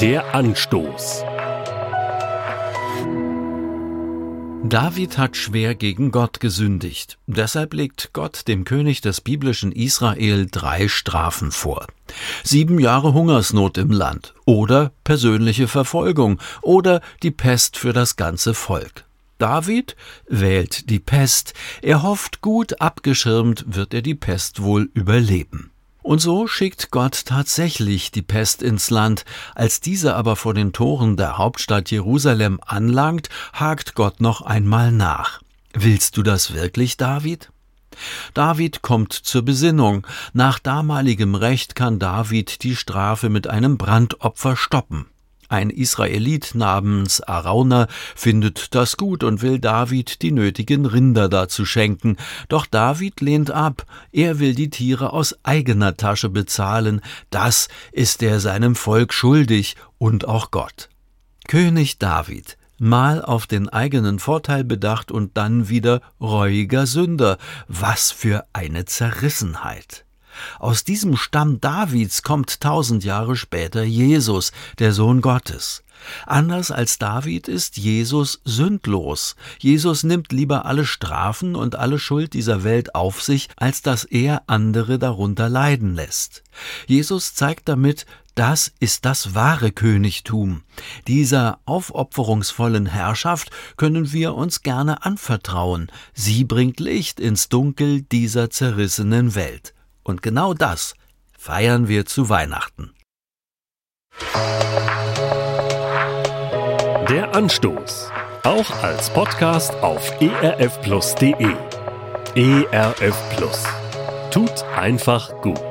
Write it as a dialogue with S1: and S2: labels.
S1: Der Anstoß.
S2: David hat schwer gegen Gott gesündigt. Deshalb legt Gott dem König des biblischen Israel drei Strafen vor. Sieben Jahre Hungersnot im Land oder persönliche Verfolgung oder die Pest für das ganze Volk. David wählt die Pest. Er hofft, gut abgeschirmt wird er die Pest wohl überleben. Und so schickt Gott tatsächlich die Pest ins Land. Als diese aber vor den Toren der Hauptstadt Jerusalem anlangt, hakt Gott noch einmal nach. Willst du das wirklich, David? David kommt zur Besinnung. Nach damaligem Recht kann David die Strafe mit einem Brandopfer stoppen. Ein Israelit namens Arauna findet das gut und will David die nötigen Rinder dazu schenken. Doch David lehnt ab. Er will die Tiere aus eigener Tasche bezahlen. Das ist er seinem Volk schuldig und auch Gott. König David, mal auf den eigenen Vorteil bedacht und dann wieder reuiger Sünder. Was für eine Zerrissenheit. Aus diesem Stamm Davids kommt tausend Jahre später Jesus, der Sohn Gottes. Anders als David ist Jesus sündlos. Jesus nimmt lieber alle Strafen und alle Schuld dieser Welt auf sich, als dass er andere darunter leiden lässt. Jesus zeigt damit, das ist das wahre Königtum. Dieser aufopferungsvollen Herrschaft können wir uns gerne anvertrauen. Sie bringt Licht ins Dunkel dieser zerrissenen Welt. Und genau das feiern wir zu Weihnachten.
S1: Der Anstoß. Auch als Podcast auf erfplus.de. ERF Plus. Tut einfach gut.